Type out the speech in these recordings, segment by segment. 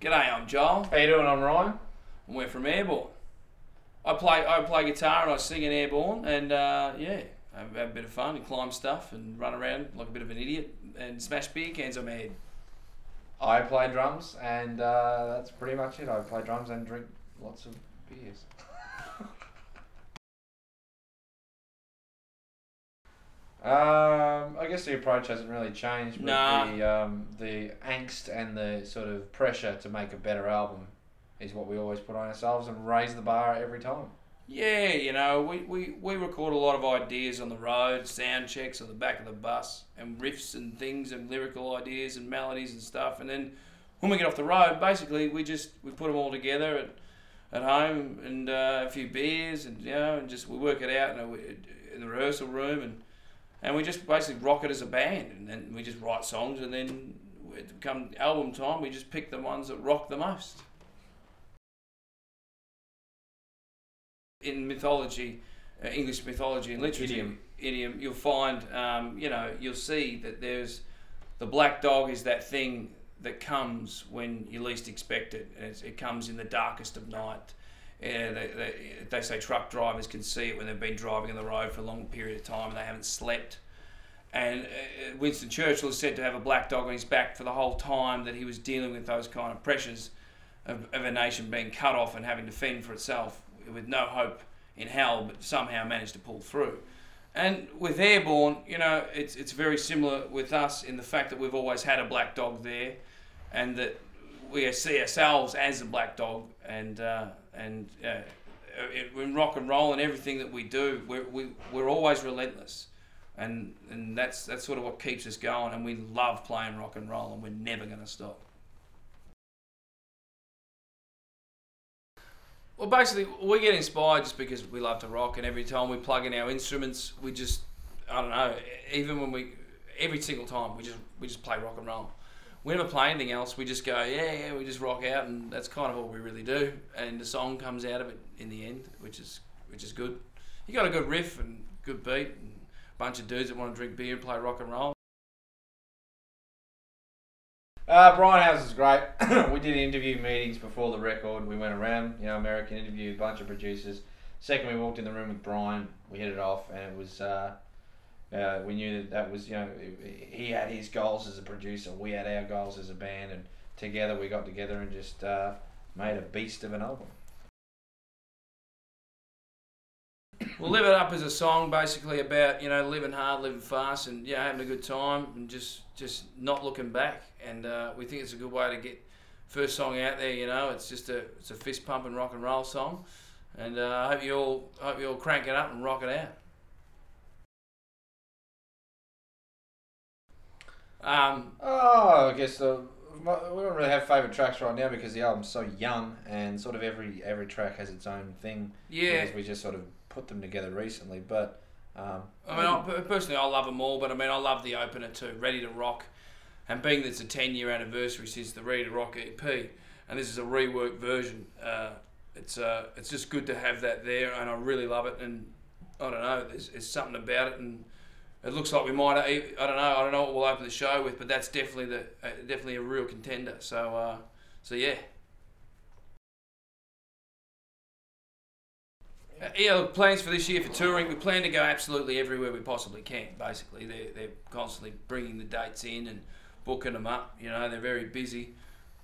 G'day, I'm Joel, How you doing? I'm Ryan. and we're from Airborne. I play I play guitar and I sing in Airborne, and uh, yeah, have, have a bit of fun and climb stuff and run around like a bit of an idiot and smash beer cans on my head. I play drums, and uh, that's pretty much it. I play drums and drink lots of beers. um, I guess the approach hasn't really changed. But Nah. The um, the angst and the sort of pressure to make a better album is what we always put on ourselves and raise the bar every time. Yeah, you know, we, we, we record a lot of ideas on the road, sound checks on the back of the bus, and riffs and things, and lyrical ideas and melodies and stuff. And then when we get off the road, basically we just we put them all together at, at home and uh, a few beers, and you know, and just we work it out in, a, in the rehearsal room, and and we just basically rock it as a band, and then we just write songs, and then it come album time, we just pick the ones that rock the most. in mythology, uh, English mythology and literature, Idiom. idiom, you'll find, um, you know, you'll see that there's the black dog is that thing that comes when you least expect it. And it's, it comes in the darkest of night. Yeah, they, they, they say truck drivers can see it when they've been driving on the road for a long period of time and they haven't slept. And uh, Winston Churchill is said to have a black dog on his back for the whole time that he was dealing with those kind of pressures of, of a nation being cut off and having to fend for itself with no hope in hell, but somehow managed to pull through. And with Airborne, you know, it's, it's very similar with us in the fact that we've always had a black dog there and that we see ourselves as a black dog and, uh, and uh, in rock and roll and everything that we do, we're, we, we're always relentless. And, and that's, that's sort of what keeps us going. And we love playing rock and roll and we're never going to stop. Well, basically, we get inspired just because we love to rock, and every time we plug in our instruments, we just, I don't know, even when we, every single time, we just we just play rock and roll. We never play anything else. We just go, yeah, yeah, we just rock out, and that's kind of all we really do. And the song comes out of it in the end, which is which is good. You got a good riff and good beat, and a bunch of dudes that want to drink beer and play rock and roll. Uh, Brian Howes is great. we did interview meetings before the record. We went around, you know, American interviewed a bunch of producers. Second, we walked in the room with Brian. We hit it off, and it was. Uh, uh, we knew that that was, you know, he had his goals as a producer. We had our goals as a band, and together we got together and just uh, made a beast of an album. We'll live it up as a song, basically about you know living hard, living fast, and yeah, having a good time, and just just not looking back. And uh, we think it's a good way to get first song out there. You know, it's just a it's a fist pumping rock and roll song, and uh, I hope you all hope you all crank it up and rock it out. Um, Oh, I guess the, we don't really have favourite tracks right now because the album's so young, and sort of every every track has its own thing. yeah, because we just sort of put them together recently. But um, I mean, I, personally, I love them all, but I mean, I love the opener too, Ready to Rock. And being that it's a 10 year anniversary since the Ready to Rock EP, and this is a reworked version, uh, it's uh, it's just good to have that there, and I really love it. And I don't know, there's, there's something about it, and it looks like we might. I don't know. I don't know what we'll open the show with, but that's definitely the uh, definitely a real contender. So uh, so yeah. Uh, yeah, plans for this year for touring. We plan to go absolutely everywhere we possibly can. Basically, they're they're constantly bringing the dates in and booking them up. You know, they're very busy,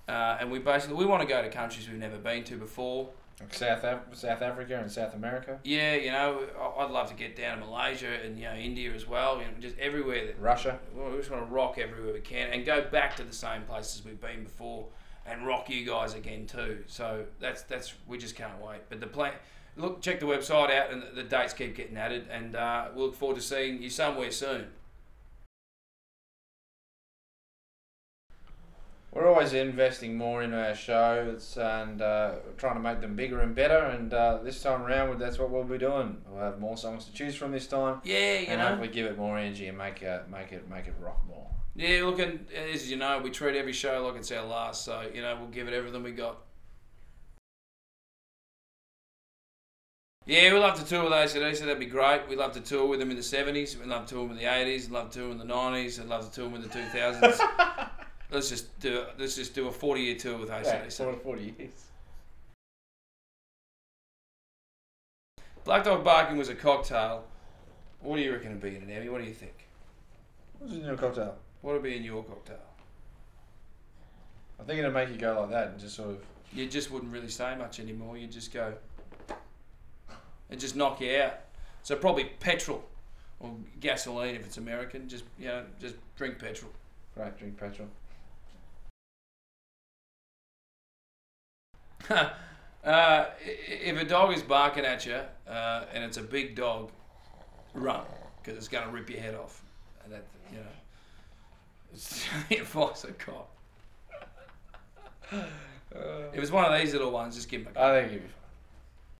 uh, and we basically we want to go to countries we've never been to before. South Af- South Africa and South America, Yeah, you know, I'd love to get down to Malaysia and you know India as well. You know, just everywhere that Russia. we just want to rock everywhere we can and go back to the same places we've been before and rock you guys again too. So that's that's we just can't wait. But the plan, look, check the website out and the, the dates keep getting added, and uh, we'll look forward to seeing you somewhere soon. We're always investing more into our shows and uh, trying to make them bigger and better. And uh, this time around, that's what we'll be doing. We'll have more songs to choose from this time, Yeah, you and know. hopefully give it more energy and make it make it make it rock more. Yeah, look, and as you know, we treat every show like it's our last. So you know, we'll give it everything we got. Yeah, we love to tour with ACDC, that'd be great. We love to tour with them in the 70s, we love to tour them in the 80s, we love to tour in the 90s, and love to tour them in the 2000s. let's just do let's just do a forty year tour with Yeah, ACDC. sort of 40 years. Black Dog Barking was a cocktail. What do you reckon it'd be in an Emmy? What do you think? What's in your cocktail? What would be in your cocktail? I think it'd make you go like that and just sort of. You just wouldn't really say much anymore. You'd just go and just knock you out. So probably petrol or gasoline if it's American. Just you know, just drink petrol. Great, drink petrol. uh, if a dog is barking at you uh, and it's a big dog, run because it's going to rip your head off. And that you know, it's the advice I got. If it's one of these little ones, just give him a. I think you'll be fine.